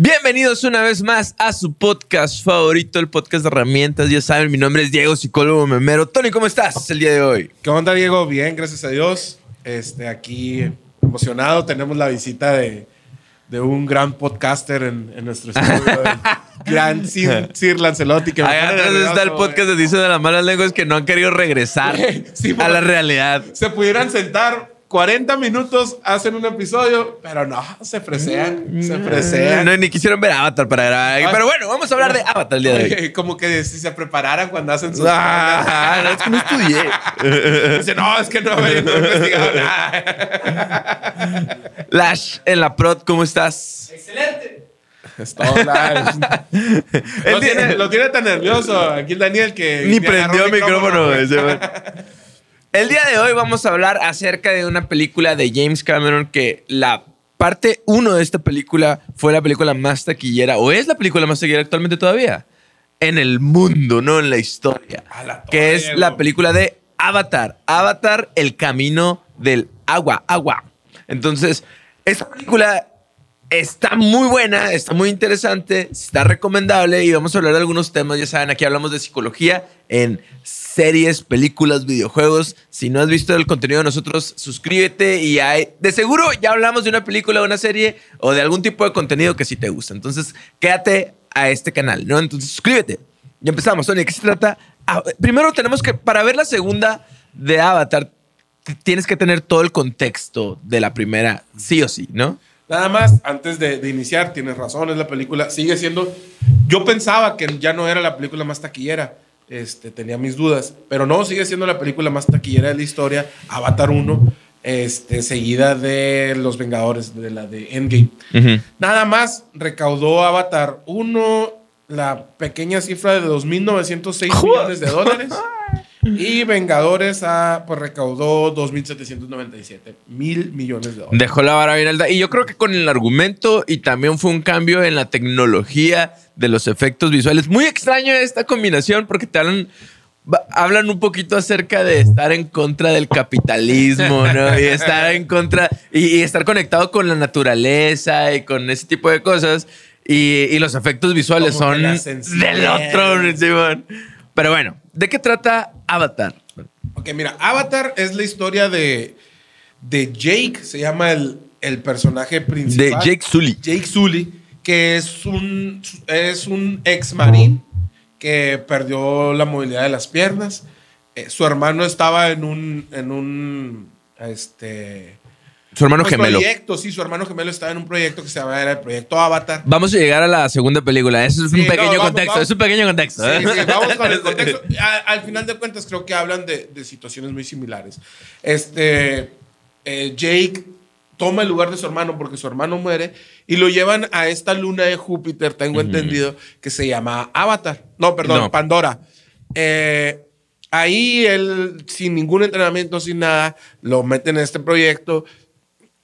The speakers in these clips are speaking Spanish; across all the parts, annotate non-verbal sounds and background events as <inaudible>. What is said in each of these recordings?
Bienvenidos una vez más a su podcast favorito, el podcast de herramientas. Ya saben, mi nombre es Diego, psicólogo memero. Tony, ¿cómo estás el día de hoy? ¿Qué onda, Diego? Bien, gracias a Dios. Este, aquí emocionado. Tenemos la visita de, de un gran podcaster en, en nuestro estudio. <laughs> gran Sir, Sir Lancelotti. Que pone atrás está el podcast de Dice de las malas lenguas que no han querido regresar <laughs> Sí, a la realidad. Se pudieran sentar 40 minutos, hacen un episodio, pero no, se fresean. Se fresean. No, ni quisieron ver Avatar para grabar. Ah. Pero bueno, vamos a hablar de Avatar el día de hoy. Como que si se prepararan cuando hacen sus. Ah, no, es que no estudié. <laughs> Dice, no, es que no, no he investigado nada. <laughs> Lash, en la prod, ¿cómo estás? Es todo, <laughs> Lo tiene, lo tiene tan nervioso aquí el Daniel que. Ni prendió el micrófono. güey. El día de hoy vamos a hablar acerca de una película de James Cameron que la parte 1 de esta película fue la película más taquillera, o es la película más taquillera actualmente todavía, en el mundo, no en la historia. La que es la película de Avatar. Avatar, el camino del agua, agua. Entonces, esta película Está muy buena, está muy interesante, está recomendable y vamos a hablar de algunos temas. Ya saben, aquí hablamos de psicología en series, películas, videojuegos. Si no has visto el contenido de nosotros, suscríbete y hay, de seguro ya hablamos de una película, una serie o de algún tipo de contenido que sí te gusta. Entonces, quédate a este canal, ¿no? Entonces, suscríbete. Ya empezamos, Tony. ¿De qué se trata? Ah, primero tenemos que, para ver la segunda de Avatar, tienes que tener todo el contexto de la primera, sí o sí, ¿no? Nada más, antes de, de iniciar, tienes razón, es la película. Sigue siendo. Yo pensaba que ya no era la película más taquillera. Este, tenía mis dudas. Pero no, sigue siendo la película más taquillera de la historia. Avatar 1. Este, seguida de Los Vengadores, de la de Endgame. Nada más recaudó Avatar 1 la pequeña cifra de 2.906 millones de dólares. <laughs> Y Vengadores ah, pues recaudó 2.797 mil millones de dólares. Dejó la vara bien alta. Y yo creo que con el argumento y también fue un cambio en la tecnología de los efectos visuales. Muy extraño esta combinación porque te hablan, hablan un poquito acerca de estar en contra del capitalismo, ¿no? Y estar en contra y, y estar conectado con la naturaleza y con ese tipo de cosas. Y, y los efectos visuales Como son del otro, Simón. Pero bueno, ¿de qué trata Avatar? Ok, mira, Avatar es la historia de, de Jake, se llama el, el personaje De principal. Jake Sully. Jake Sully, que es un, es un ex marín que perdió la movilidad de las piernas. Eh, su hermano estaba en un, en un, este, Su hermano gemelo. proyecto, sí, su hermano gemelo estaba en un proyecto que se llamaba era el proyecto Avatar. Vamos a llegar a la segunda película. Eso es Sí, un no, pequeño vamos, contexto. vamos. Es un pequeño contexto. Sí, ¿eh? sí, vamos con el <laughs> contexto. A- al final de cuentas, creo que hablan de, de situaciones muy similares. Este, eh, Jake toma el lugar de su hermano porque su hermano muere y lo llevan a esta luna de Júpiter, tengo entendido, que se llama Avatar. No, perdón, No. Pandora. Eh, ahí él, sin ningún entrenamiento, sin nada, lo meten en este proyecto.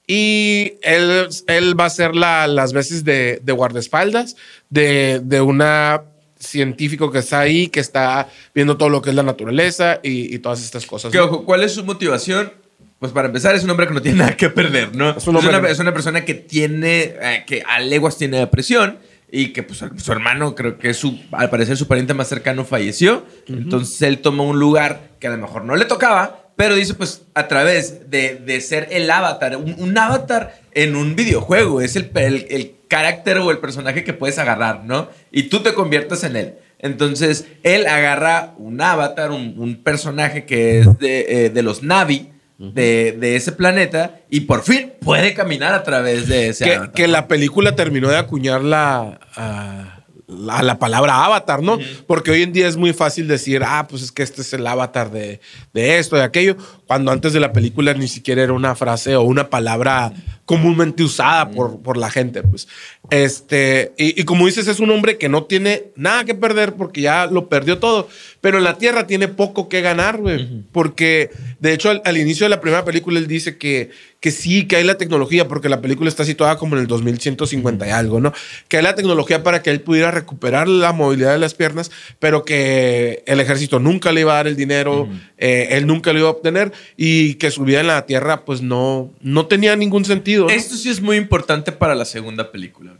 Y él, él va a ser la- las veces de, de guardaespaldas de, de una científico que está ahí, que está viendo todo lo que es la naturaleza y, y todas estas cosas. Ojo, ¿cuál es su motivación? Pues para empezar, es un hombre que no tiene <laughs> nada que perder, ¿no? Es, un hombre una, que- es una persona que tiene, eh, que a leguas tiene depresión y que pues, su hermano, creo que su, al parecer su pariente más cercano falleció. Entonces él toma un lugar que a lo mejor no le tocaba, pero dice pues a través de, de ser el avatar, un, un avatar en un videojuego, es el, el, el carácter o el personaje que puedes agarrar, ¿no? Y tú te conviertes en él. Entonces, él agarra un avatar, un, un personaje que es de, eh, de los Navi, de, de ese planeta, y por fin puede caminar a través de ese que, avatar. que la película terminó de acuñar la, a, la, la palabra avatar, ¿no? Porque hoy en día es muy fácil decir, ah, pues es que este es el avatar de, de esto, de aquello, cuando antes de la película ni siquiera era una frase o una palabra comúnmente usada por, por la gente, pues. Este, y, y como dices, es un hombre que no tiene nada que perder porque ya lo perdió todo. Pero en la Tierra tiene poco que ganar, güey. Porque, de hecho, al, al inicio de la primera película, él dice que, que sí, que hay la tecnología, porque la película está situada como en el 2150 y algo, ¿no? Que hay la tecnología para que él pudiera recuperar la movilidad de las piernas, pero que el ejército nunca le iba a dar el dinero, eh, él nunca lo iba a obtener y que su vida en la Tierra, pues no, no tenía ningún sentido. ¿no? Esto sí es muy importante para la segunda película,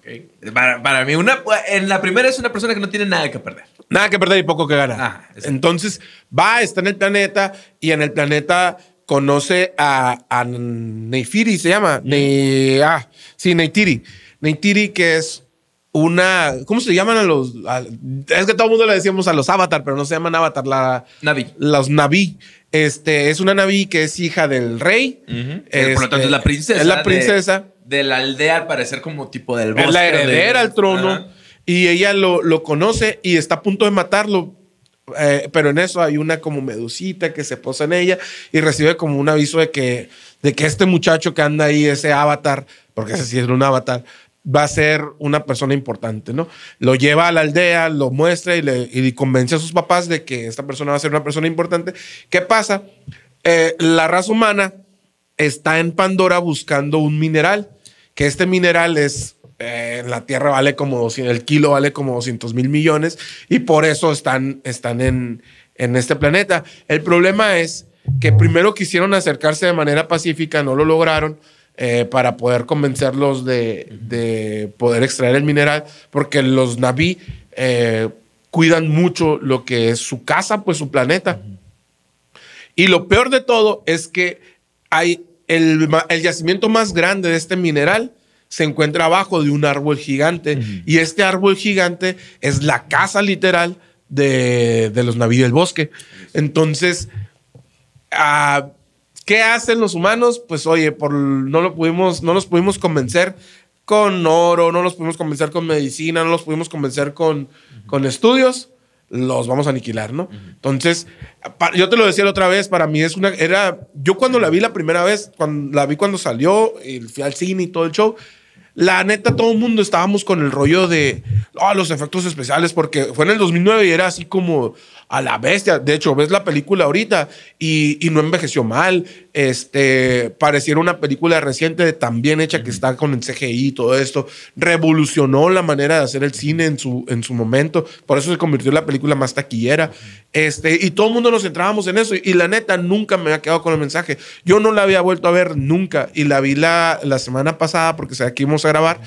Para, para mí, una, en la primera es una persona que no tiene nada que perder. Nada que perder y poco que ganar. Ah. Entonces va, está en el planeta y en el planeta conoce a, a Neyfiri, se llama. Ne- ah, sí, Neytiri. Neytiri, que es una. ¿Cómo se llaman a los.? a- es que todo el mundo le decíamos a los Avatar, pero no se llaman Avatar. La, Navi. Los Naví. Este, es una Naví que es hija del rey. Eh, Por lo tanto, Este, es la princesa. Es la princesa. De, la aldea, al parecer, como tipo del Es bosque. la de- heredera al trono Ajá. y ella lo, lo conoce y está a punto de matarlo. Eh, pero en eso hay una como medusita que se posa en ella y recibe como un aviso de que, de que este muchacho que anda ahí, ese avatar, porque ese sí es un avatar, va a ser una persona importante, ¿no? Lo lleva a la aldea, lo muestra y, le, y convence a sus papás de que esta persona va a ser una persona importante. ¿Qué pasa? Eh, la raza humana está en Pandora buscando un mineral, que este mineral es, eh, en la Tierra vale como 200, el kilo vale como 200 mil millones y por eso están, están en, en este planeta. El problema es que primero quisieron acercarse de manera pacífica, no lo lograron. eh, para poder convencerlos de, de poder extraer el mineral, porque los Naví eh, cuidan mucho lo que es su casa, pues su planeta. Y lo peor de todo es que hay el, el yacimiento más grande de este mineral se encuentra abajo de un árbol gigante. Y este árbol gigante es la casa literal de, de los naví del bosque. Entonces, ah, ¿qué hacen los humanos? Pues oye, por, no, lo pudimos, no los pudimos convencer con oro, no los pudimos convencer con medicina, no los pudimos convencer con, con estudios, los vamos a aniquilar, ¿no? Entonces, yo te lo decía la otra vez, para mí es una, era, yo cuando la vi la primera vez, cuando la vi cuando salió, y fui al cine y todo el show, la neta, todo el mundo estábamos con el rollo de "Ah, los efectos especiales, porque fue en el 2009 y era así como a la bestia. De hecho, ves la película ahorita y, y no envejeció mal. Este, pareciera una película reciente, tan bien hecha que está con el CGI y todo esto. Revolucionó la manera de hacer el cine en su, en su momento. Por eso se convirtió en la película más taquillera. Este, y todo el mundo nos centrábamos en eso. Y, la neta, nunca me había quedado con el mensaje. Yo no la había vuelto a ver nunca. Y la vi la, la semana pasada porque sabía que íbamos a grabar.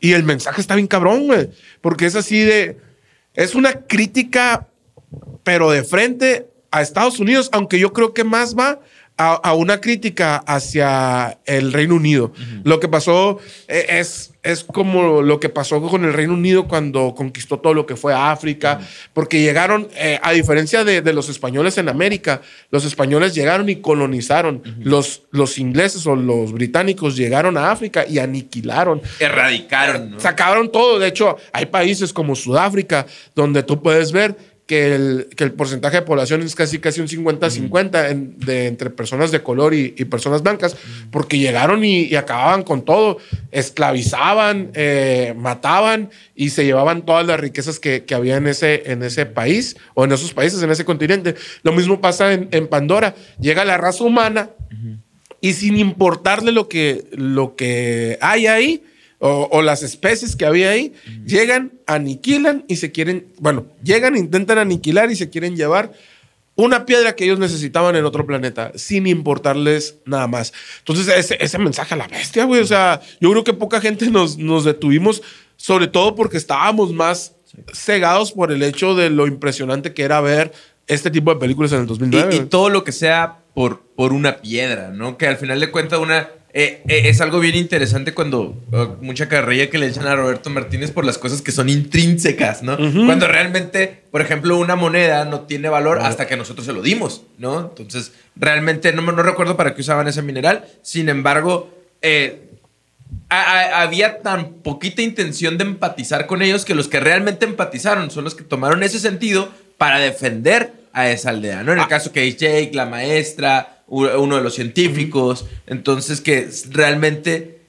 Y el mensaje está bien cabrón, güey. Porque es así de. Es una crítica, pero de frente a Estados Unidos, aunque yo creo que más va a, a una crítica hacia el Reino Unido. Lo que pasó eh, es, es como lo que pasó con el Reino Unido cuando conquistó todo lo que fue África, porque llegaron, eh, a diferencia de, de los españoles en América, los españoles llegaron y colonizaron. los, los ingleses o los británicos llegaron a África y aniquilaron. Erradicaron, ¿no? Sacaron todo. De hecho, hay países como Sudáfrica donde tú puedes ver que el, que el porcentaje de población es casi, casi un 50-50 en- de, entre personas de color y, y personas blancas, porque llegaron y, y acababan con todo. Esclavizaban, eh, mataban y se llevaban todas las riquezas que, que había en ese, en ese país o en esos países, en ese continente. Lo mismo pasa en, en Pandora. Llega la raza humana y sin importarle lo que, lo que hay ahí o, o las especies que había ahí, llegan, aniquilan y se quieren, bueno, llegan, intentan aniquilar y se quieren llevar una piedra que ellos necesitaban en otro planeta, sin importarles nada más. Entonces, ese, ese mensaje a la bestia, güey, o sea, yo creo que poca gente nos, nos detuvimos, sobre todo porque estábamos más cegados por el hecho de lo impresionante que era ver este tipo de películas en el 2009. Y, y todo lo que sea por, por una piedra, ¿no? Que al final de cuentas una... eh, eh, es algo bien interesante cuando eh, mucha carrilla que le echan a Roberto Martínez por las cosas que son intrínsecas, ¿no? Cuando realmente, por ejemplo, una moneda no tiene valor hasta que nosotros se lo dimos, ¿no? Entonces, realmente no, me- no recuerdo para qué usaban ese mineral. Sin embargo, eh, a- a- había tan poquita intención de empatizar con ellos que los que realmente empatizaron son los que tomaron ese sentido para defender a esa aldea, ¿no? En el caso que es Jake, la maestra, uno de los científicos, entonces que realmente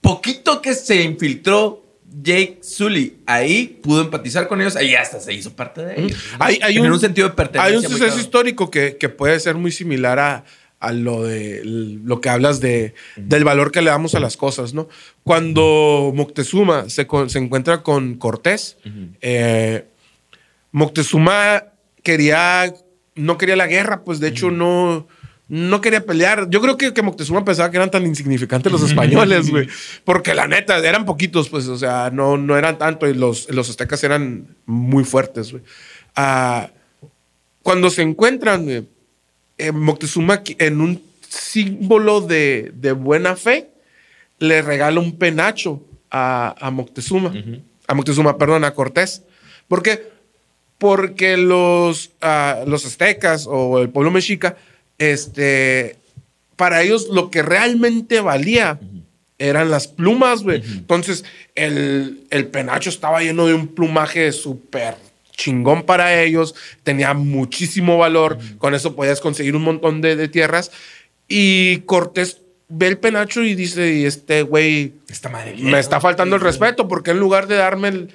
poquito que se infiltró Jake Sully ahí pudo empatizar con ellos, ahí hasta se hizo parte de ellos. ¿no? Hay, un, sentido de pertenencia. Hay un suceso histórico que, que puede ser muy similar a, a lo de lo que hablas de, del valor que le damos a las cosas, ¿no? Cuando Moctezuma se, se encuentra con Cortés, eh, Moctezuma quería, no quería la guerra, pues de hecho no, no quería pelear. Yo creo que, que Moctezuma pensaba que eran tan insignificantes los <laughs> españoles, güey. Porque la neta, eran poquitos, pues, o sea, no, no eran tanto y los, los aztecas eran muy fuertes, güey. Ah, cuando se encuentran, güey, eh, Moctezuma en un símbolo de, de buena fe le regala un penacho a, a Moctezuma. A Moctezuma, perdón, a Cortés. ¿Por qué? Porque los, ah, los aztecas o el pueblo mexica, este, para ellos lo que realmente valía eran las plumas, güey. Entonces, el, el penacho estaba lleno de un plumaje súper chingón para ellos, tenía muchísimo valor, con eso podías conseguir un montón de, de tierras. Y Cortés ve el penacho y dice, y este güey me está faltando el respeto porque en lugar de darme el-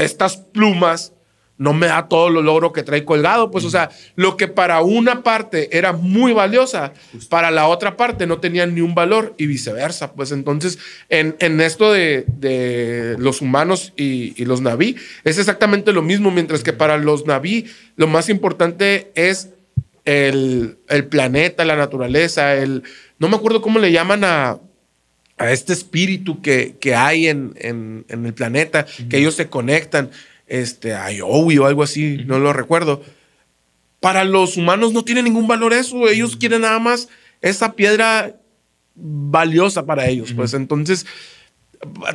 estas plumas, no me da todo lo logro que trae colgado. Pues, o sea, lo que para una parte era muy valiosa, para la otra parte no tenía ni un valor y viceversa. Pues entonces, en, en esto de, de los humanos y, y los naví, es exactamente lo mismo, mientras que para los naví lo más importante es el, el planeta, la naturaleza, el... No me acuerdo cómo le llaman a, a este espíritu que, que hay en, en- en el planeta, que ellos se conectan, este, a Yowie o algo así, no lo recuerdo. Para los humanos no tiene ningún valor eso, ellos quieren nada más esa piedra valiosa para ellos, pues entonces,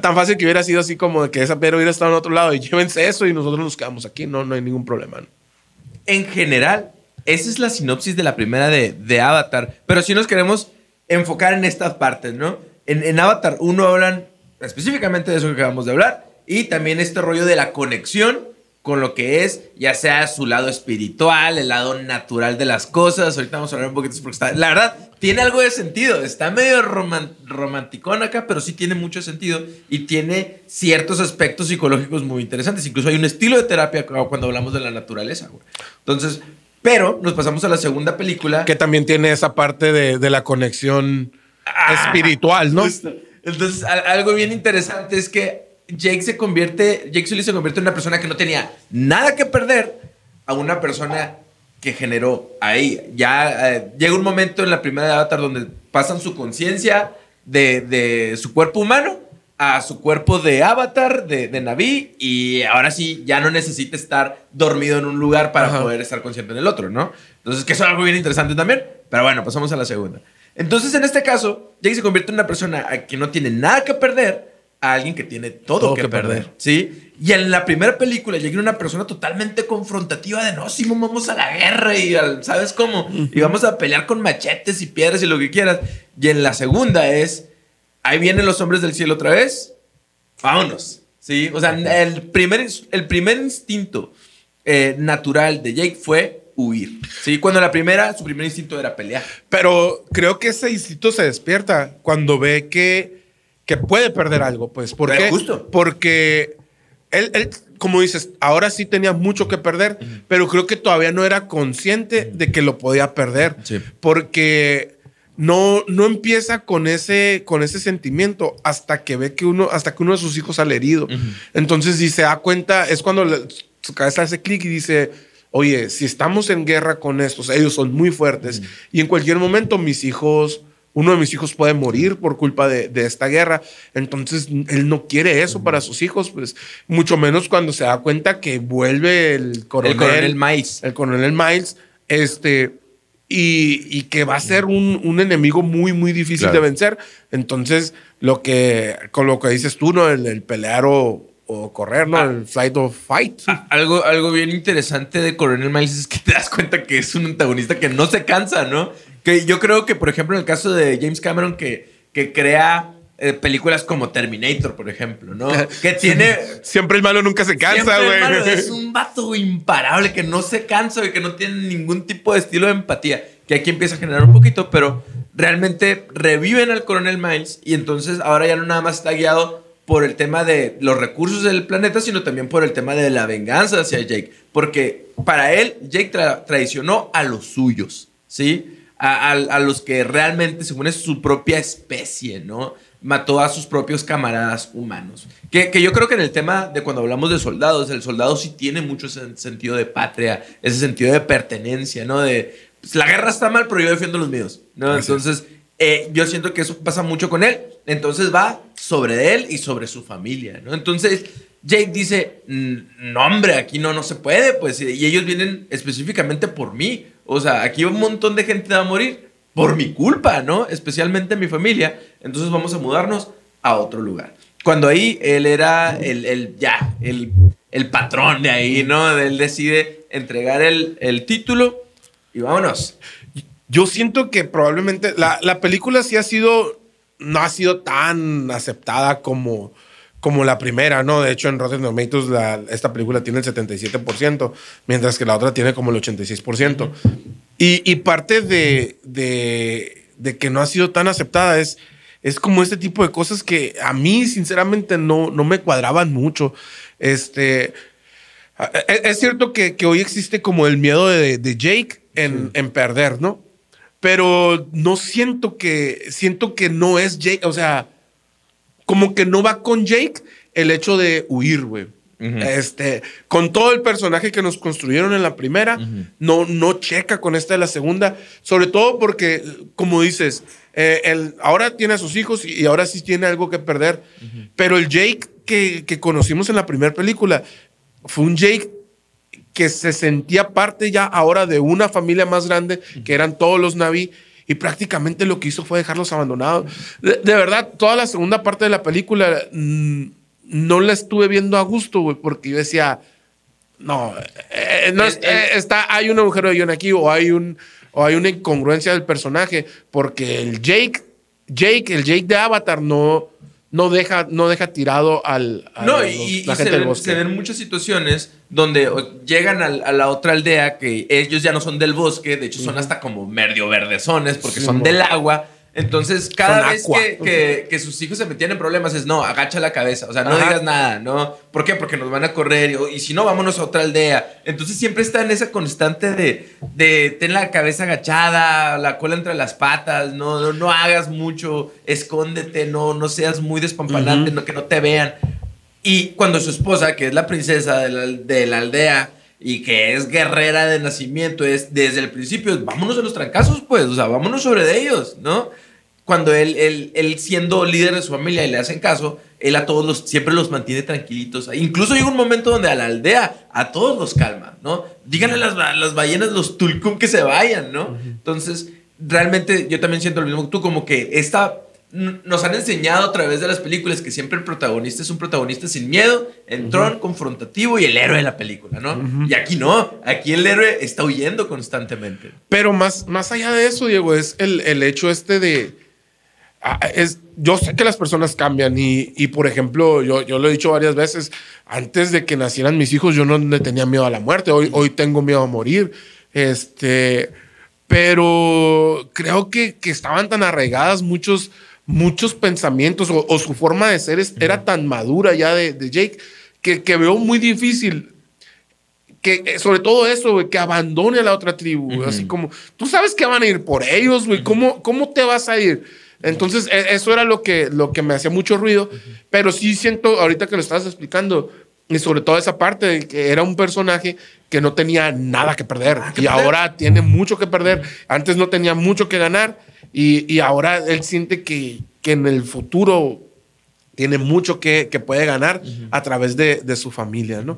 tan fácil que hubiera sido así como que esa piedra hubiera estado en otro lado y <laughs> llévense eso y nosotros nos quedamos aquí, no, no hay ningún problema. ¿no? En general, esa es la sinopsis de la primera de, de Avatar. Pero si nos queremos enfocar en estas partes, ¿no? En, en Avatar 1 hablan específicamente de eso que acabamos de hablar. Y también este rollo de la conexión con lo que es, ya sea su lado espiritual, el lado natural de las cosas. Ahorita vamos a hablar un poquito porque está, la verdad, tiene algo de sentido. Está medio roman, romanticón acá, pero sí tiene mucho sentido y tiene ciertos aspectos psicológicos muy interesantes. Incluso hay un estilo de terapia cuando hablamos de la naturaleza, güey. Entonces, pero nos pasamos a la segunda película. Que también tiene esa parte de, de la conexión espiritual, ¿no? Justo. Entonces, al- algo bien interesante es que Jake se convierte, Jake Sully se convierte en una persona que no tenía nada que perder a una persona que generó ahí. Ya eh, llega un momento en la primera de Avatar donde pasan su conciencia de, de su cuerpo humano a su cuerpo de avatar, de, de Naví, y ahora sí ya no necesita estar dormido en un lugar para Ajá. poder estar consciente en el otro, ¿no? Entonces, que eso es algo bien interesante también. Pero bueno, pasamos a la segunda. Entonces, en este caso, Jake se convierte en una persona a que no tiene nada que perder a alguien que tiene todo, Todo que, que perder. perder. ¿Sí? Y en la primera película era una persona totalmente confrontativa de no, si vamos a la guerra y al- ¿sabes cómo? Y vamos a pelear con machetes y piedras y lo que quieras. Y en la segunda es, ahí vienen los hombres del cielo otra vez, vámonos. ¿Sí? O sea, el primer, el primer instinto eh, natural de Jake fue huir. ¿Sí? Cuando la primera, su primer instinto era pelear. Pero creo que ese instinto se despierta cuando ve que, que puede perder algo, pues. ¿Por Pero qué? justo. Porque él, él, como dices, ahora sí tenía mucho que perder, pero creo que todavía no era consciente de que lo podía perder. Sí. Porque no, no empieza con ese, con ese sentimiento hasta que ve que uno, hasta que uno de sus hijos sale herido. Entonces dice, da cuenta, es cuando le- su cabeza hace clic y dice, oye, si estamos en guerra con estos, ellos son muy fuertes y en cualquier momento mis hijos, uno de mis hijos puede morir por culpa de, de esta guerra. Entonces él no quiere eso para sus hijos, pues mucho menos cuando se da cuenta que vuelve el coronel, el coronel Miles. el coronel Miles, este, y, y que va a ser un, un enemigo muy, muy difícil Claro. de vencer. Entonces, lo que, con lo que dices tú, ¿no? El, el pelear o, o correr, ¿no? Ah. El flight or fight. A- Algo, algo bien interesante de Coronel Miles es que te das cuenta que es un antagonista que no se cansa, ¿no? Que yo creo que, por ejemplo, en el caso de James Cameron, que, que crea eh, películas como Terminator, por ejemplo, ¿no? <laughs> Que tiene... Siempre el malo nunca se cansa, güey. es <laughs> un vato imparable que no se cansa y que no tiene ningún tipo de estilo de empatía. Que aquí empieza a generar un poquito, pero realmente reviven al coronel Miles y entonces ahora ya no nada más está guiado por el tema de los recursos del planeta, sino también por el tema de la venganza hacia Jake. Porque para él, Jake traicionó a los suyos, ¿sí? A, a, los que realmente, según es su propia especie, ¿no? Mató a sus propios camaradas humanos. Que, que, yo creo que en el tema de cuando hablamos de soldados, el soldado sí tiene mucho ese sentido de patria, ese sentido de pertenencia, ¿no? De, pues, la guerra está mal, pero yo defiendo los míos, ¿no? Entonces, eh, yo siento que eso pasa mucho con él. Entonces va sobre él y sobre su familia, ¿no? Entonces Jake dice, no hombre, aquí no, no se puede, pues, y ellos vienen específicamente por mí. O sea, aquí un montón de gente va a morir por mi culpa, ¿no? Especialmente mi familia. Entonces vamos a mudarnos a otro lugar. Cuando ahí él era el, el ya, el, el, patrón de ahí, ¿no? Él decide entregar el, el título y vámonos. Yo siento que probablemente la, la, película sí ha sido, no ha sido tan aceptada como, como la primera, ¿no? De hecho, en Rotten Tomatoes la, esta película tiene el 77%, mientras que la otra tiene como el 86%. y, y, parte de, de, de, que no ha sido tan aceptada es, es como este tipo de cosas que a mí, sinceramente, no, no me cuadraban mucho. Este, es, es cierto que, que, hoy existe como el miedo de, de Jake en, en perder, ¿no? pero no siento que, siento que no es Jake, o sea, como que no va con Jake el hecho de huir, güey. Este, con todo el personaje que nos construyeron en la primera, no, no checa con esta de la segunda, sobre todo porque, como dices, eh, ahora tiene a sus hijos y, ahora sí tiene algo que perder, pero el Jake que, que conocimos en la primera película fue un Jake que se sentía parte ya ahora de una familia más grande, que eran todos los Naví, y prácticamente lo que hizo fue dejarlos abandonados. De, verdad, toda la segunda parte de la película mm, no la estuve viendo a gusto, güey, porque yo decía, no, eh, no eh, está, hay un agujero de guion aquí o hay, un, o hay una incongruencia del personaje, porque el Jake, Jake, el Jake de Avatar no no deja, no deja tirado al. no, y, la gente se, ven, se, ven, muchas situaciones donde llegan a, la otra aldea que ellos ya no son del bosque, de hecho son hasta como medio verdezones porque son del agua entonces, cada vez que, que, sus hijos se metían en problemas es, no, agacha la cabeza, o sea, no digas nada, ¿no? ¿Por qué? Porque nos van a correr y, si no, vámonos a otra aldea. Entonces siempre está en esa constante de, de ten la cabeza agachada, la cola entre las patas, no, no, hagas mucho, escóndete, no, no seas muy despampanante, no, que no te vean. Y cuando su esposa, que es la princesa de la, de la aldea, y que es guerrera de nacimiento, es desde el principio, vámonos a los trancazos, pues, o sea, vámonos sobre de ellos, ¿no? Cuando él, él, él siendo líder de su familia y le hacen caso, él a todos los, siempre los mantiene tranquilitos. Incluso llega un momento donde a la aldea, a todos los calma, ¿no? Díganle a las, las ballenas, los tulkum que se vayan, ¿no? Entonces, realmente yo también siento lo mismo que tú, como que esta nos han enseñado a través de las películas que siempre el protagonista es un protagonista sin miedo, entrón, confrontativo y el héroe de la película, ¿no? Y aquí no, aquí el héroe está huyendo constantemente. Pero más, más allá de eso, Diego, es el, el hecho este de... Ah, es, yo sé que las personas cambian y, y, por ejemplo, yo, yo lo he dicho varias veces, antes de que nacieran mis hijos yo no le tenía miedo a la muerte, hoy, hoy tengo miedo a morir, este, pero creo que, que estaban tan arraigadas muchos muchos pensamientos o, su forma de ser era tan madura ya de, Jake que, que, veo muy difícil que eh, sobre todo eso, que abandone a la otra tribu, así como, tú sabes que van a ir por ellos, güey, ¿Cómo, ¿cómo te vas a ir? Entonces, e, eso era lo que, lo que me hacía mucho ruido, pero sí siento, ahorita que lo estabas explicando, y sobre todo esa parte de que era un personaje que no tenía nada que perder y ahora tiene mucho que perder. Antes no tenía mucho que ganar y, y ahora él siente que, que, en el futuro tiene mucho que, que puede ganar a través de, de, su familia, ¿no?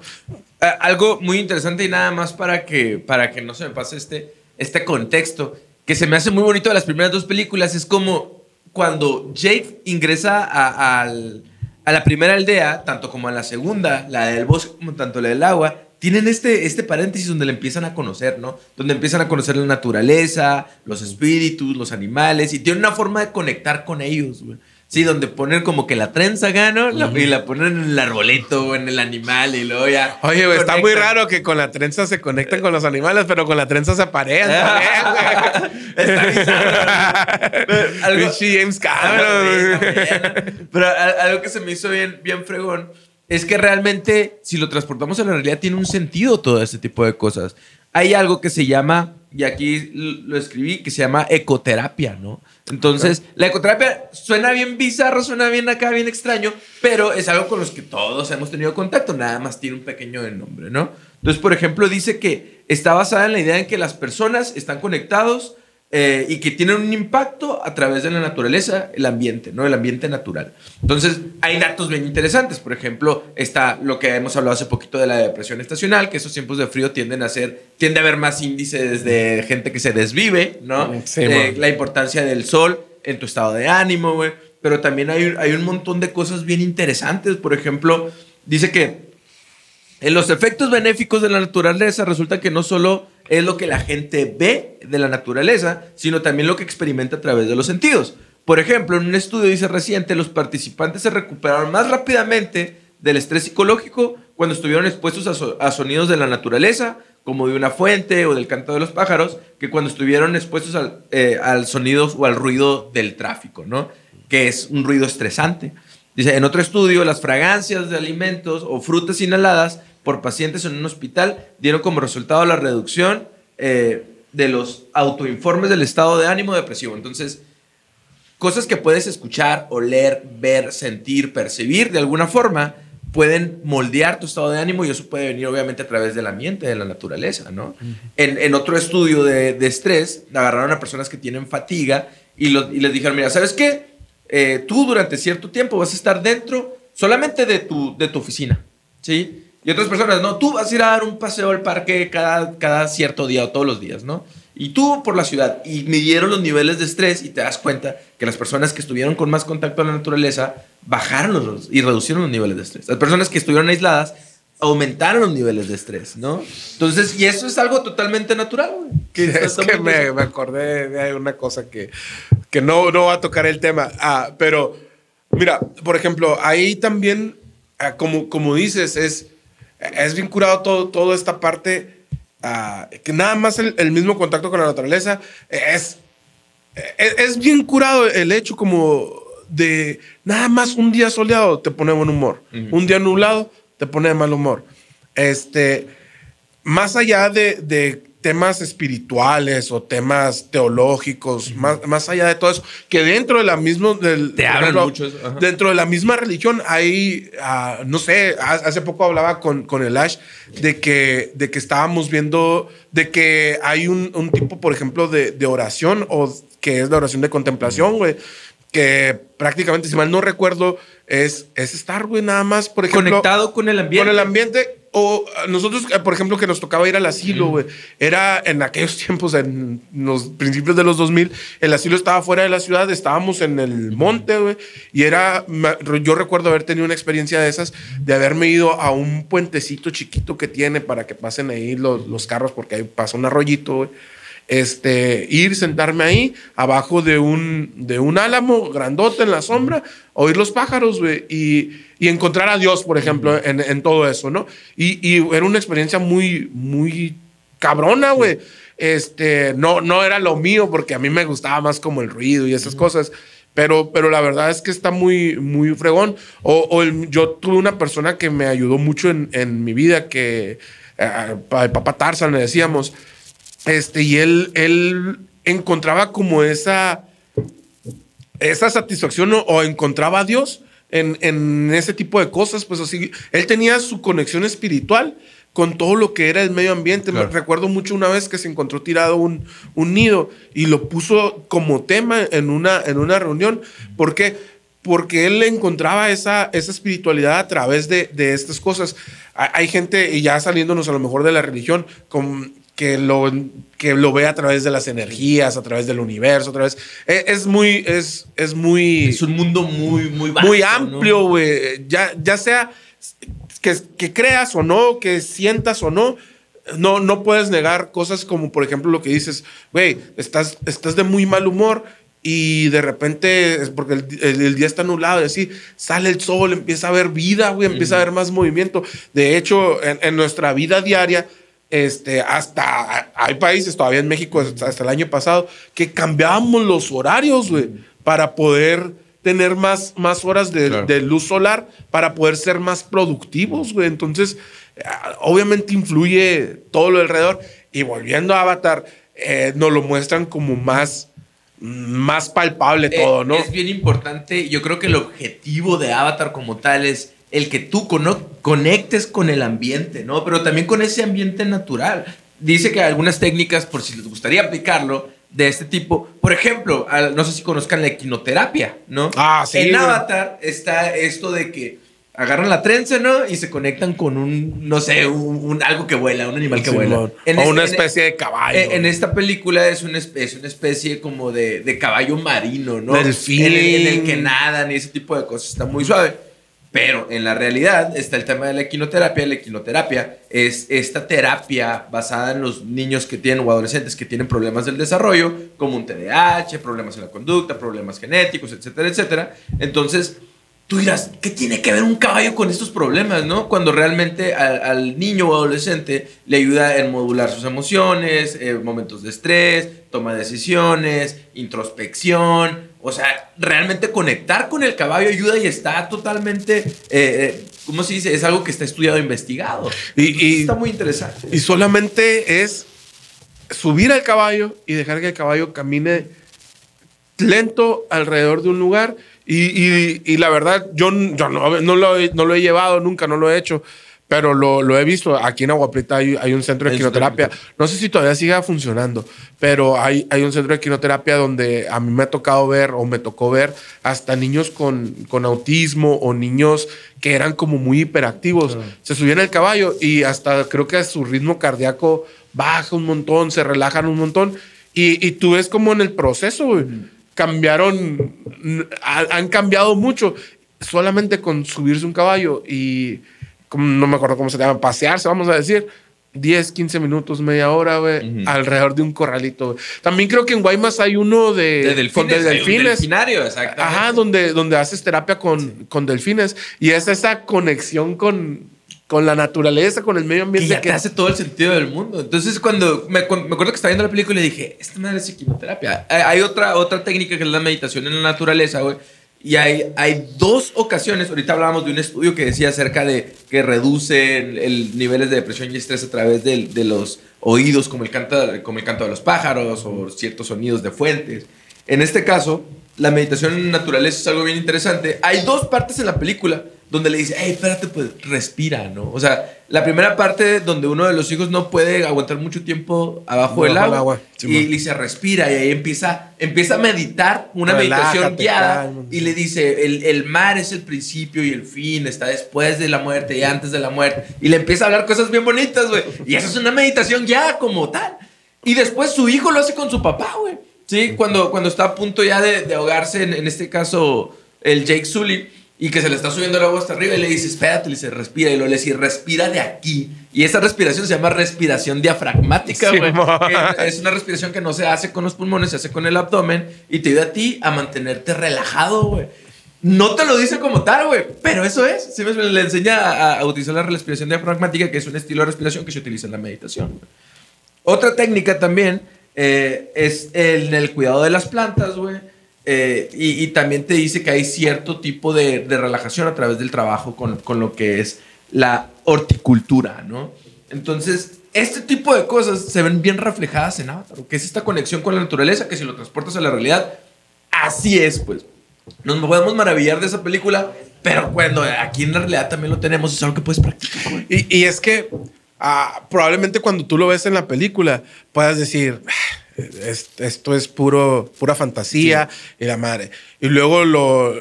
algo muy interesante y nada más para que, para que no se me pase este, este contexto, que se me hace muy bonito de las primeras dos películas, es como cuando Jake ingresa a, a la primera aldea, tanto como a la segunda, la del bosque como tanto la del agua, tienen este, este paréntesis donde le empiezan a conocer, ¿no? Donde empiezan a conocer la naturaleza, los espíritus, los animales, y tienen una forma de conectar con ellos, güey. Sí, donde ponen como que la trenza gano y la ponen en el arbolito o en el animal y luego ya. Oye, güey, está muy raro que con la trenza se conecten con los animales, pero con la trenza se aparean <laughs> está bizarro. <laughs> James Cameron. pero algo que se me hizo bien, bien fregón es que realmente, si lo transportamos a la realidad, tiene un sentido todo este tipo de cosas. Hay algo que se llama, y aquí lo escribí, que se llama ecoterapia, ¿no? Entonces, la ecoterapia suena bien bizarro, suena bien acá, bien extraño, pero es algo con los que todos hemos tenido contacto, nada más tiene un pequeño nombre, ¿no? Entonces, por ejemplo, dice que está basada en la idea en que las personas están conectados eh, y que tienen un impacto a través de la naturaleza, el ambiente, ¿no? El ambiente natural. Entonces, hay datos bien interesantes. Por ejemplo, está lo que hemos hablado hace poquito de la depresión estacional, que esos tiempos de frío tienden a ser, tiende a haber más índices de gente que se desvive, ¿no? Eh, la importancia del sol en tu estado de ánimo, güey. Pero también hay, hay un montón de cosas bien interesantes. Por ejemplo, dice que en los efectos benéficos de la naturaleza resulta que no solo es lo que la gente ve de la naturaleza, sino también lo que experimenta a través de los sentidos. Por ejemplo, en un estudio dice reciente, los participantes se recuperaron más rápidamente del estrés psicológico cuando estuvieron expuestos a, sonidos de la naturaleza, como de una fuente o del canto de los pájaros, que cuando estuvieron expuestos al, eh, sonido o al ruido del tráfico, ¿no? Que es un ruido estresante. Dice, en otro estudio, las fragancias de alimentos o frutas inhaladas por pacientes en un hospital dieron como resultado la reducción eh, de los autoinformes del estado de ánimo depresivo. Entonces, cosas que puedes escuchar, oler, ver, sentir, percibir de alguna forma pueden moldear tu estado de ánimo y eso puede venir obviamente a través del ambiente, de la naturaleza, ¿no? en, otro estudio de, estrés, agarraron a personas que tienen fatiga y, les dijeron, mira, ¿sabes qué? Eh, tú durante cierto tiempo vas a estar dentro solamente de tu, de tu oficina, ¿sí? Y otras personas, no, tú vas a ir a dar un paseo al parque cada, cada cierto día o todos los días, ¿no? Y tú por la ciudad. Y midieron los niveles de estrés y te das cuenta que las personas que estuvieron con más contacto con la naturaleza bajaron los, y reducieron los niveles de estrés. Las personas que estuvieron aisladas aumentaron los niveles de estrés, ¿no? Entonces, y eso es algo totalmente natural, güey. Que <laughs> es que me, me, acordé de una cosa que, que no, no va a tocar el tema. Ah, pero, mira, por ejemplo, ahí también, ah, como, como dices, es es bien curado todo, toda esta parte, ah, que nada más el, mismo contacto con la naturaleza es, es, bien curado el hecho como de nada más un día soleado te pone buen humor, un día nublado te pone de mal humor. Este, más allá de, de temas espirituales o temas teológicos, más, más, allá de todo eso, que dentro de la misma del, dentro de la misma religión hay, ah, no sé, hace poco hablaba con, con el Ash de que, de que estábamos viendo, de que hay un, un tipo, por ejemplo, de, de, oración o que es la oración de contemplación, güey, que prácticamente, si mal no recuerdo, es, es estar, güey, nada más, por ejemplo. Conectado con el ambiente. Con el ambiente o nosotros, eh, por ejemplo, que nos tocaba ir al asilo, güey. Era en aquellos <laughs> tiempos, en los principios de los 2000, el asilo estaba fuera de la ciudad, estábamos en el monte, güey. Y era, yo recuerdo haber tenido una experiencia de esas, de haberme ido a un puentecito chiquito que tiene para que pasen ahí los, los carros, porque ahí pasa un arroyito, güey este, ir, sentarme ahí, abajo de un, de un álamo grandote en la sombra, oír los pájaros, y, y, encontrar a Dios, por ejemplo, en, en todo eso, ¿no? Y, y, era una experiencia muy, muy cabrona, güey. Este, no, no era lo mío, porque a mí me gustaba más como el ruido y esas cosas. Pero, pero la verdad es que está muy, muy fregón. O, o yo tuve una persona que me ayudó mucho en, en mi vida, que eh, el papá Tarzan le decíamos, este, y él, él encontraba como esa, esa satisfacción o, encontraba a Dios en, en, ese tipo de cosas. Pues así, él tenía su conexión espiritual con todo lo que era el medio ambiente. Me recuerdo mucho una vez que se encontró tirado un, un, nido y lo puso como tema en una, en una reunión. ¿Por qué? Porque él encontraba esa, esa espiritualidad a través de, de estas cosas. Hay gente, y ya saliéndonos a lo mejor de la religión, con, que lo, que lo ve a través de las energías, a través del universo, a través... Es, es muy, es, es muy... Es un mundo muy, muy Muy amplio, güey. Ya, ya sea que, que creas o no, que sientas o no, no, no puedes negar cosas como, por ejemplo, lo que dices, güey, estás, estás de muy mal humor y de repente, es porque el, el- el día está nublado y así, sale el sol, empieza a haber vida, güey, empieza a haber más movimiento. De hecho, en, en nuestra vida diaria, este, hasta hay países, todavía en México, hasta, hasta el año pasado, que cambiábamos los horarios, güey, para poder tener más, más horas de, Claro. de luz solar, para poder ser más productivos, güey. Entonces, ah, obviamente influye todo lo alrededor. Y volviendo a Avatar, eh, nos lo muestran como más, más palpable todo, Eh, ¿no? Es bien importante. Yo creo que el objetivo de Avatar como tal es el que tú conectes con el ambiente, ¿no? Pero también con ese ambiente natural. Dice que algunas técnicas, por si les gustaría aplicarlo, de este tipo, por ejemplo, al- no sé si conozcan la equinoterapia, ¿no? Ah, sí, En. Avatar está esto de que agarran la trenza, ¿no? Y se conectan con un, no sé, un, un- algo que vuela, un animal que vuela. o En una este- en- especie de caballo. eh, En esta película es una, es una especie como de, de caballo marino, ¿no? Delfín. En el, en el que nadan y ese tipo de cosas. Está muy suave. Pero en la realidad está el tema de la equinoterapia. La equinoterapia es esta terapia basada en los niños que tienen o adolescentes que tienen problemas del desarrollo, como un TDAH, problemas en la conducta, problemas genéticos, etcétera, etcétera. Entonces, tú dirás, ¿qué tiene que ver un caballo con estos problemas, no? Cuando realmente al, al niño o adolescente le ayuda en modular sus emociones, eh, momentos de estrés, toma de decisiones, introspección. O sea, realmente conectar con el caballo ayuda y está totalmente, eh, eh, ¿cómo se dice? Es algo que está estudiado investigado. Y- Entonces, y- está muy interesante. Y solamente es subir al caballo y dejar que el caballo camine lento alrededor de un lugar. Y, y- y la verdad, yo, yo no, no lo, no lo he llevado nunca, no lo he hecho, pero lo, lo he visto. Aquí en Agua Prieta hay, hay un centro de quinoterapia. No sé si todavía siga funcionando, pero hay, hay un centro de quinoterapia donde a mí me ha tocado ver o me tocó ver hasta niños con, con autismo o niños que eran como muy hiperactivos. Se subían al caballo y hasta creo que su ritmo cardíaco baja un montón, se relajan un montón. Y, y tú ves como en el proceso, cambiaron, han cambiado mucho solamente con subirse un caballo y no me acuerdo cómo se llama, pasearse, vamos a decir. 10, 15 minutos, media hora, güey, alrededor de un corralito. güey. También creo que en Guaymas hay uno de, De delfines. con de hay un delfines. delfinario, exactamente. Ajá, donde, donde haces terapia con, con delfines. Y es esa conexión con, con la naturaleza, con el medio que ambiente. ya te hace todo el sentido del mundo. Entonces, cuando me, cu- me acuerdo que estaba viendo la película y dije, esta madre es equinoterapia. Hay, hay otra, otra técnica que es la meditación en la naturaleza, güey. Y hay, hay dos ocasiones, ahorita hablábamos de un estudio que decía acerca de que reduce el, el niveles de depresión y estrés a través del- de, los oídos, como el, canto, como el canto de los pájaros o ciertos sonidos de fuentes. En este caso, la meditación en naturaleza es algo bien interesante. Hay dos partes en la película donde le dice, hey, espérate, pues respira, ¿no? O sea, la primera parte donde uno de los hijos no puede aguantar mucho tiempo abajo del agua, agua, y le dice, respira, y ahí empieza, empieza a meditar una Relájate, meditación guiada calma. y le dice, el, el mar es el principio y el fin, está después de la muerte y antes de la muerte. Y le empieza a hablar cosas bien bonitas, güey. Y eso es una meditación guiada como tal. Y después su hijo lo hace con su papá, güey. Sí, cuando, cuando está a punto ya de, de ahogarse, en, en este caso, el Jake Sully, y que se le está subiendo el agua hasta arriba, y le dice, espérate, le dice, respira, y lo le dice, respira de aquí. Y esa respiración se llama respiración diafragmática, güey. Es una respiración que no se hace con los pulmones, se hace con el abdomen, y te ayuda a ti a mantenerte relajado, güey. No te lo dice como tal, güey, pero eso es. Sí, me- le enseña a, a utilizar la respiración diafragmática, que es un estilo de respiración que se utiliza en la meditación. güey. Otra técnica también eh, es el, el cuidado de las plantas, güey. Eh, y, y también te dice que hay cierto tipo de, de relajación a través del trabajo con, con lo que es la horticultura, ¿no? Entonces, este tipo de cosas se ven bien reflejadas en Avatar, que es esta conexión con la naturaleza, que si lo transportas a la realidad, así es, pues. Nos podemos maravillar de esa película, pero cuando aquí en la realidad también lo tenemos, es algo que puedes practicar. Y, y es que ah, probablemente cuando tú lo ves en la película puedas decir, "Ah, es- esto es puro, pura fantasía y la madre. Y luego lo,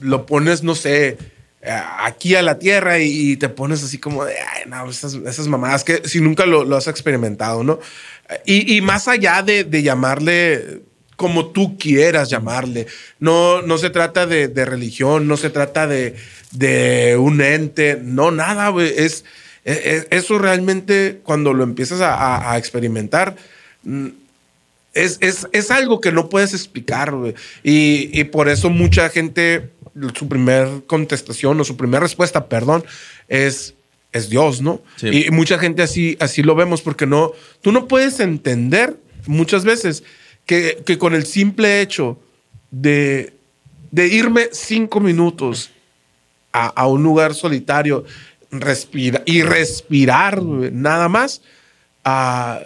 lo pones, no sé, a- aquí a la tierra y, te pones así como de, ay, no, esas, esas mamadas que si nunca lo, has experimentado, ¿no? Y, y más allá de, de llamarle como tú quieras llamarle. No, no se trata de, de religión, no se trata de, de un ente, no, nada, güey. Es, es- eso realmente, cuando lo empiezas a experimentar, mm, es, es, es algo que no puedes explicar, güey. Y, y por eso mucha gente, su primer contestación o su primera respuesta, perdón, es, es Dios, ¿no? Sí. Y mucha gente así, así lo vemos porque no, tú no puedes entender muchas veces que, que con el simple hecho de, de irme cinco minutos a, a un lugar solitario respira, y respirar, güey, nada más, ah,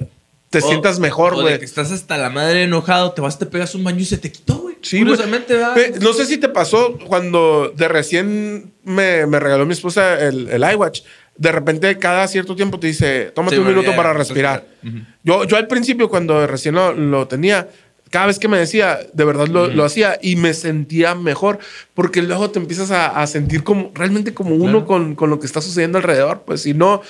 te O- sientas mejor, güey. que estás hasta la madre enojado, te vas, te pegas un baño y se te quitó, güey. Sí. Curiosamente, No sé si te pasó cuando de recién me, me regaló mi esposa el, el iWatch. De repente, cada cierto tiempo te dice, tómate Sí, un minuto para respirar. yo, yo al principio, cuando recién lo, lo tenía, cada vez que me decía, de verdad lo, lo hacía y me sentía mejor, porque luego te empiezas a, a sentir como realmente como uno Claro. con, con lo que está sucediendo alrededor. Pues si no,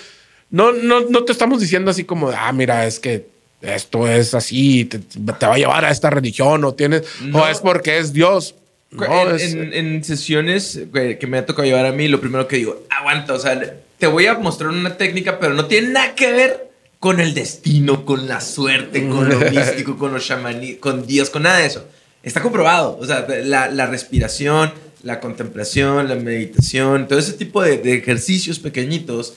no, no, no te estamos diciendo así como, ah, mira, es que esto es así, te, te va a llevar a esta religión o tienes, No. o es porque es Dios. No, en, es- en- en sesiones que me ha tocado llevar a mí, lo primero que digo, aguanta, o sea, te voy a mostrar una técnica, pero no tiene nada que ver con el destino, con la suerte, con lo <laughs> místico, con los chamaní, con Dios, con nada de eso. Está comprobado, o sea, la, la respiración, la contemplación, la meditación, todo ese tipo de, de ejercicios pequeñitos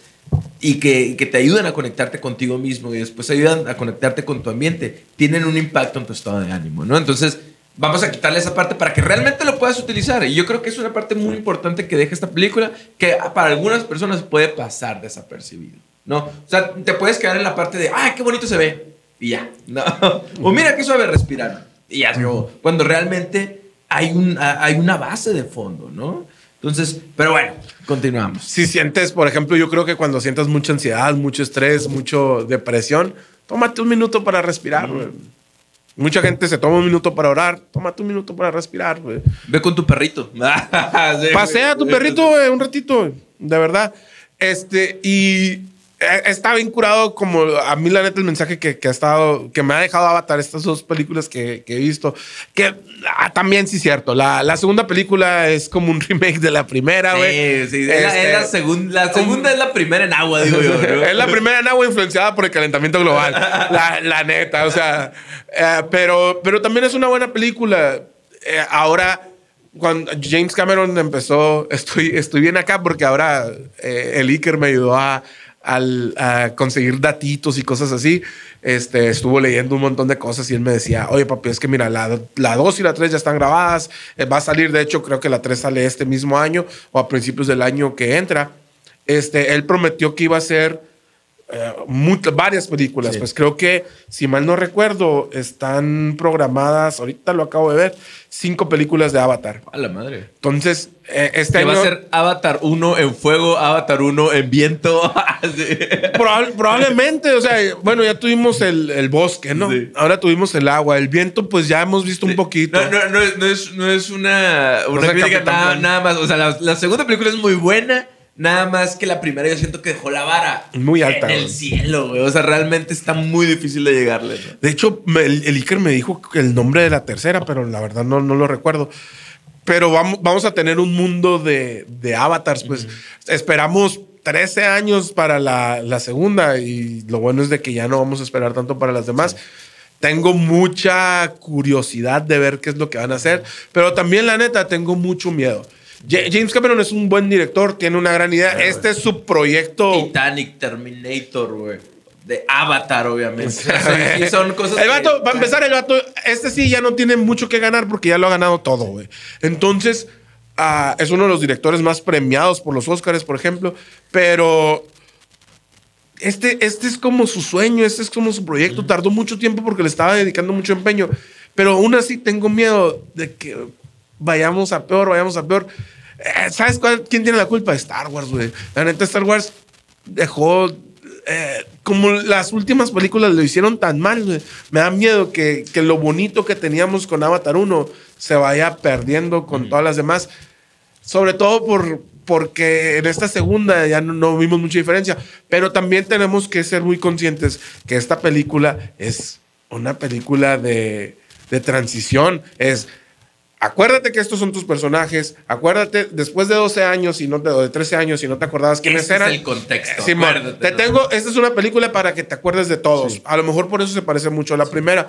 y que, que te ayudan a conectarte contigo mismo y después ayudan a conectarte con tu ambiente, tienen un impacto en tu estado de ánimo, ¿no? Entonces, vamos a quitarle esa parte para que realmente lo puedas utilizar. Y yo creo que es una parte muy importante que deja esta película que para algunas personas puede pasar desapercibido, ¿no? O sea, te puedes quedar en la parte de, ¡ay, qué bonito se ve! Y ya, ¿no? <laughs> O mira qué suave respirar. Y ya. Cuando realmente hay, un, hay una base de fondo, ¿no? Entonces, pero bueno, continuamos. si sientes, por ejemplo, yo creo que cuando sientas mucha ansiedad, mucho estrés, mucho depresión, tómate un minuto para respirar, güey. Mucha gente se toma un minuto para orar, tómate un minuto para respirar, güey. Ve con tu perrito. <laughs> Pasea a tu perrito güey, un ratito, de verdad. Este, y está bien curado como a mí la neta el mensaje que, que ha estado, que me ha dejado Avatar, estas dos películas que, que he visto, que ah, también sí es cierto, la, la segunda película es como un <laughs> remake de la primera, güey. Sí, sí. Es, la, Este, es la segun- la segunda es la primera en agua, digo yo. es la primera en agua influenciada por el calentamiento global. <laughs> la, la neta, o sea. eh, pero, pero también es una buena película. Eh, ahora, cuando James Cameron empezó, estoy, estoy bien acá porque ahora eh, el Iker me ayudó a, al- conseguir datitos y cosas así. Este, estuvo leyendo un montón de cosas y él me decía, oye papi, es que mira, la, la 2 y la 3 ya están grabadas. Eh, va a salir, de hecho, creo que la 3 sale este mismo año o a principios del año que entra. Este, él prometió que iba a ser eh, muchas- varias películas. Sí. Pues creo que, si mal no recuerdo, están programadas, ahorita lo acabo de ver, cinco películas de Avatar. A la madre. Entonces, eh, este año... va a ser Avatar 1 en fuego, Avatar 1 en viento. <laughs> Probable- probablemente, o sea, bueno, ya tuvimos el, el bosque, ¿no? Sí. Ahora tuvimos el agua. El viento, pues ya hemos visto un poquito. No, no, no, es- no es, no es una, una sea, crítica nada, más. O sea, la, la segunda película es muy buena. Nada más que la primera yo siento que dejó la vara Muy alta, en el güey. cielo, güey. O sea, realmente está muy difícil de llegarle. ¿no? De hecho, me- el, el Iker me dijo el nombre de la tercera, pero la verdad no, no lo recuerdo. Pero vamos, vamos a tener un mundo de, de avatars. Pues esperamos 13 años para la, la segunda y lo bueno es de que ya no vamos a esperar tanto para las demás. Tengo mucha curiosidad de ver qué es lo que van a hacer, pero también la neta tengo mucho miedo. Ja- James Cameron es un buen director, tiene una gran idea. Este es su proyecto. Titanic, Terminator, güey. De Avatar, obviamente. <laughs> O sea, sí, son cosas. El que- vato, para empezar, el vato, este sí ya no tiene mucho que ganar porque ya lo ha ganado todo, güey. Entonces, ah, es uno de los directores más premiados por los Oscars, por ejemplo. Pero este, este es como su sueño, este es como su proyecto. Tardó mucho tiempo porque le estaba dedicando mucho empeño. Pero aún así tengo miedo de que vayamos a peor, vayamos a peor. Eh, ¿Sabes cuál- quién tiene la culpa? Star Wars, güey. La neta, Star Wars dejó. eh, como las últimas películas lo hicieron tan mal, güey. Me da miedo que, que lo bonito que teníamos con Avatar 1 se vaya perdiendo con todas las demás. Sobre todo por, porque en esta segunda ya no, no vimos mucha diferencia. Pero también tenemos que ser muy conscientes que esta película es una película de, de transición. Es. Acuérdate que estos son tus personajes. Acuérdate, después de 12 años y no te, o de 13 años y no te acordabas quiénes Este es eran. el contexto, acuérdate, te ¿no? tengo, esta es una película para que te acuerdes de todos. Sí. A lo mejor por eso se parece mucho a la primera.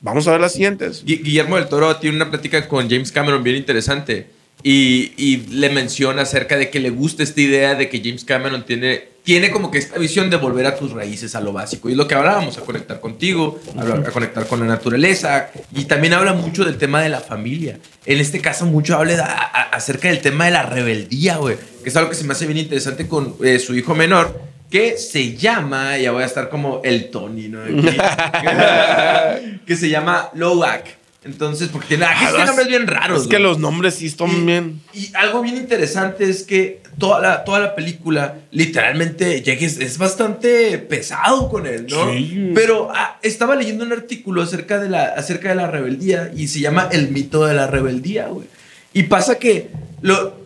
Vamos a ver las siguientes. Guillermo del Toro tiene una plática con James Cameron bien interesante y, y, le menciona acerca de que le gusta esta idea de que James Cameron tiene, tiene como que esta visión de volver a tus raíces, a lo básico. Y es lo que hablábamos, a conectar contigo, a, conectar con la naturaleza. Y también habla mucho del tema de la familia. En este caso, mucho habla acerca del tema de la rebeldía, güey. Que es algo que se me hace bien interesante con eh, su hijo menor, que se llama, ya voy a estar como el Tony, ¿no? <laughs> que se llama Lowak. Entonces, porque tiene, ah, nombres bien raros. Es que los nombres sí están bien. Y algo bien interesante es que toda la, toda la película, literalmente, es, es bastante pesado con él, ¿no? Sí. Pero ah, estaba leyendo un artículo acerca de, la, acerca de la rebeldía y se llama El mito de la rebeldía, güey. Y pasa que lo,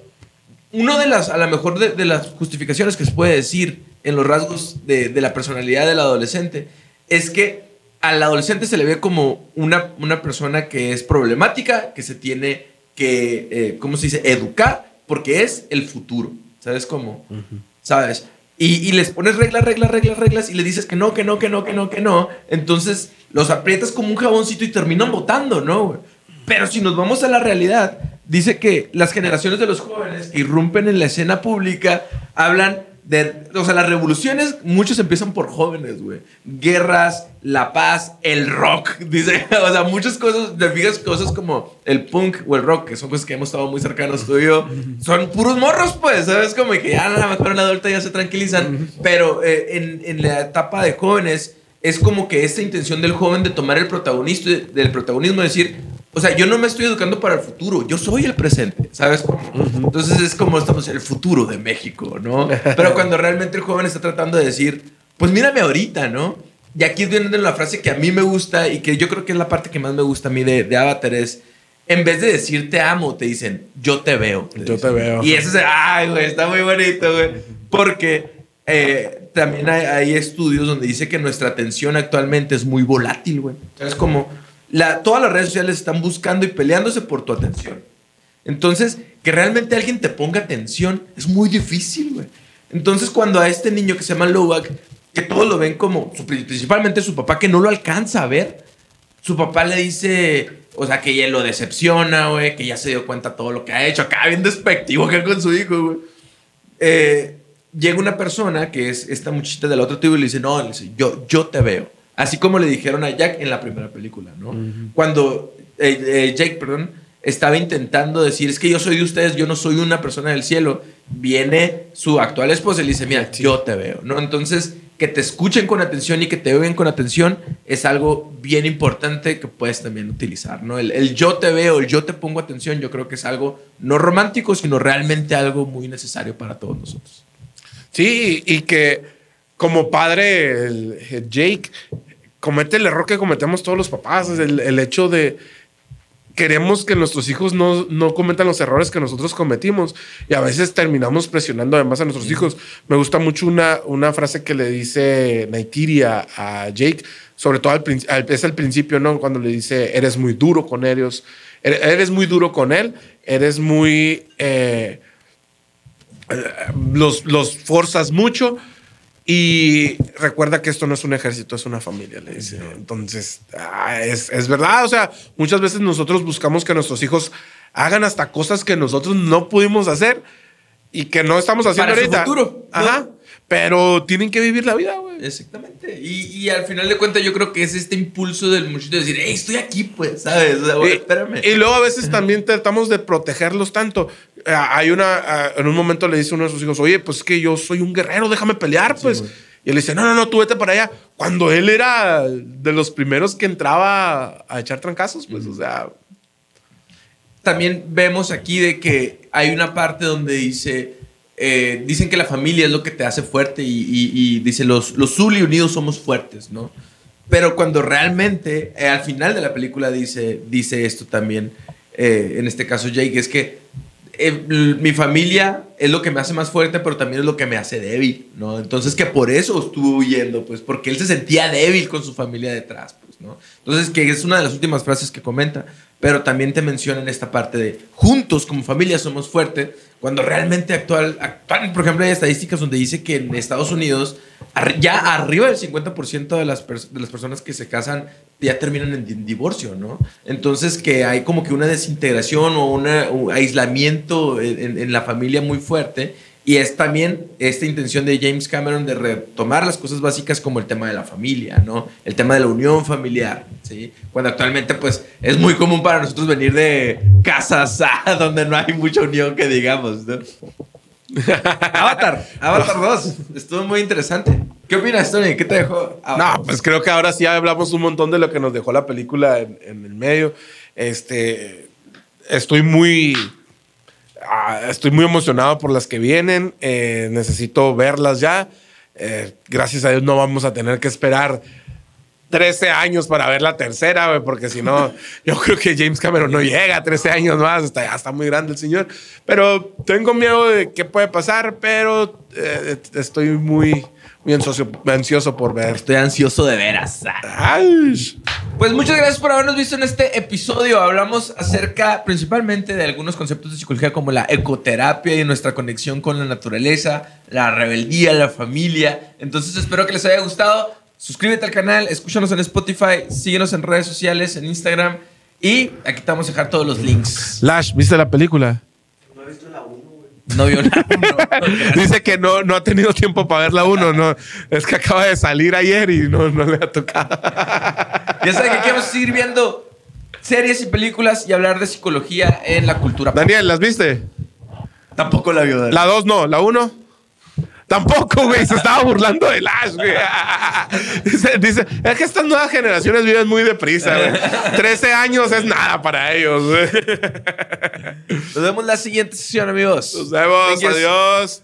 uno de las, a lo mejor de, de, las justificaciones que se puede decir en los rasgos de, de la personalidad del adolescente es que al adolescente se le ve como una, una persona que es problemática, que se tiene que, eh, ¿cómo se dice?, educar, porque es el futuro. ¿Sabes cómo? ¿Sabes? Y, les pones reglas, reglas, reglas, reglas y le dices que no, que no, que no, que no, que no. Entonces los aprietas como un jaboncito y terminan votando, ¿no? Pero si nos vamos a la realidad, dice que las generaciones de los jóvenes que irrumpen en la escena pública hablan o sea, las revoluciones, muchos empiezan por jóvenes, güey. Guerras, la paz, el rock, <laughs> dice. O sea, muchas cosas, te fijas, cosas como el punk o el rock, que son cosas que hemos estado muy cercanos tú y yo, son puros morros, pues, ¿sabes? Como que ya a lo mejor en la adulta ya se tranquilizan. Pero eh, en, en la etapa de jóvenes, es como que esta intención del joven de tomar el protagonista, del protagonismo, decir, o sea, yo no me estoy educando para el futuro, yo soy el presente, ¿sabes? Entonces es como estamos en el futuro de México, ¿no? <laughs> Pero cuando realmente el joven está tratando de decir, pues mírame ahorita, ¿no? Y aquí viene la frase que a mí me gusta y que yo creo que es la parte que más me gusta a mí de, de Avatar es, en vez de decir te amo, te dicen yo te veo. yo te veo. Y eso es, ay, güey, está muy bonito, güey. Porque eh, también hay, hay, estudios donde dice que nuestra atención actualmente es muy volátil, güey. Es como todas las redes sociales están buscando y peleándose por tu atención. Entonces, que realmente alguien te ponga atención es muy difícil, güey. Entonces, cuando a este niño que se llama Lowak, que todos lo ven como, principalmente su papá, que no lo alcanza a ver, su papá le dice, o sea, que ella lo decepciona, güey, que ya se dio cuenta todo lo que ha hecho, acá bien despectivo acá con su hijo, güey. Eh, llega una persona que es esta muchachita del otro tipo y le dice, no, le dice, yo, yo te veo. Así como le dijeron a Jack en la primera película, ¿no? Cuando eh, eh, Jake, perdón, estaba intentando decir, es que yo soy de ustedes, yo no soy una persona del cielo, viene su actual esposa y le dice, mira, yo te veo, ¿no? Entonces, que te escuchen con atención y que te oigan con atención es algo bien importante que puedes también utilizar, ¿no? El, el, yo te veo, el yo te pongo atención, yo creo que es algo no romántico, sino realmente algo muy necesario para todos nosotros. Sí, y que como padre, el, Jake comete el error que cometemos todos los papás, el, el hecho de queremos que nuestros hijos no, no, cometan los errores que nosotros cometimos y a veces terminamos presionando además a nuestros hijos. Me gusta mucho una, una frase que le dice Naitiri a, Jake, sobre todo al, es al principio, ¿no? Cuando le dice, eres muy duro con ellos, eres muy duro con él, eres muy... Eh, eh, los, los forzas mucho y recuerda que esto no es un ejército, es una familia, le dice. Entonces, ah, es, es, verdad. O sea, muchas veces nosotros buscamos que nuestros hijos hagan hasta cosas que nosotros no pudimos hacer y que no estamos haciendo Para ahorita. Su futuro. Ajá. Pero tienen que vivir la vida, güey. Exactamente. Y, y, al final de cuentas, yo creo que es este impulso del muchacho de decir, hey, estoy aquí, pues, ¿sabes? O sea, espérame. Y luego a veces también tratamos de protegerlos tanto. Eh, hay una, eh, en un momento le dice uno de sus hijos, oye, pues es que yo soy un guerrero, déjame pelear, pues. y él dice, no, no, no, tú vete para allá. Cuando él era de los primeros que entraba a echar trancazos, pues, o sea. También vemos aquí de que hay una parte donde dice, eh, dicen que la familia es lo que te hace fuerte y, dice, los, los Zully unidos somos fuertes, ¿no? Pero cuando realmente, al final de la película dice, dice esto también, en este caso Jake, es que eh, mi familia es lo que me hace más fuerte, pero también es lo que me hace débil, ¿no? Entonces que por eso estuvo huyendo, pues, porque él se sentía débil con su familia detrás, pues, ¿no? Entonces que es una de las últimas frases que comenta. Pero también te mencionan esta parte de juntos como familia somos fuertes, cuando realmente actual, actual por ejemplo, hay estadísticas donde dice que en Estados Unidos ya arriba del 50% de las, de las personas que se casan ya terminan en divorcio, ¿no? Entonces que hay como que una desintegración o un aislamiento en, en la familia muy fuerte y es también esta intención de James Cameron de retomar las cosas básicas como el tema de la familia, ¿no? El tema de la unión familiar, ¿sí? Cuando actualmente, pues, es muy común para nosotros venir de casas <laughs> donde no hay mucha unión que digamos, ¿no? <laughs> Avatar, Avatar 2, estuvo muy interesante. ¿Qué opinas, Tony? ¿Qué te dejó? No, pues creo que ahora sí hablamos un montón de lo que nos dejó la película en, en el medio. Este, estoy muy Ah, estoy muy emocionado por las que vienen. Eh, necesito verlas ya. Eh, gracias a Dios no vamos a tener que esperar 13 años para ver la tercera, porque si no, <laughs> yo creo que James Cameron no llega a 13 años más. Está, ya está muy grande el señor. Pero tengo miedo de qué puede pasar, pero eh, estoy muy muy ansioso, ansioso por ver. Estoy ansioso de veras. Pues muchas gracias por habernos visto en este episodio. Hablamos acerca principalmente de algunos conceptos de psicología como la ecoterapia y nuestra conexión con la naturaleza, la rebeldía, la familia. Entonces espero que les haya gustado. Suscríbete al canal, escúchanos en Spotify, síguenos en redes sociales, en Instagram y aquí te vamos a dejar todos los links. Lash, ¿viste la película? No vio la 1. <laughs> Dice que no, no ha tenido tiempo para ver la 1. No, es que acaba de salir ayer y no, no le ha tocado. <laughs> Ya saben que queremos seguir viendo series y películas y hablar de psicología en la cultura. Daniel, ¿las viste? Tampoco la vio. La 2 no, la 1. Tampoco, güey. Se estaba burlando de Lash, güey. Dice, es que estas nuevas generaciones viven muy deprisa, güey. 13 años es nada para ellos, güey. Nos vemos la siguiente sesión, amigos. Nos vemos. Adiós.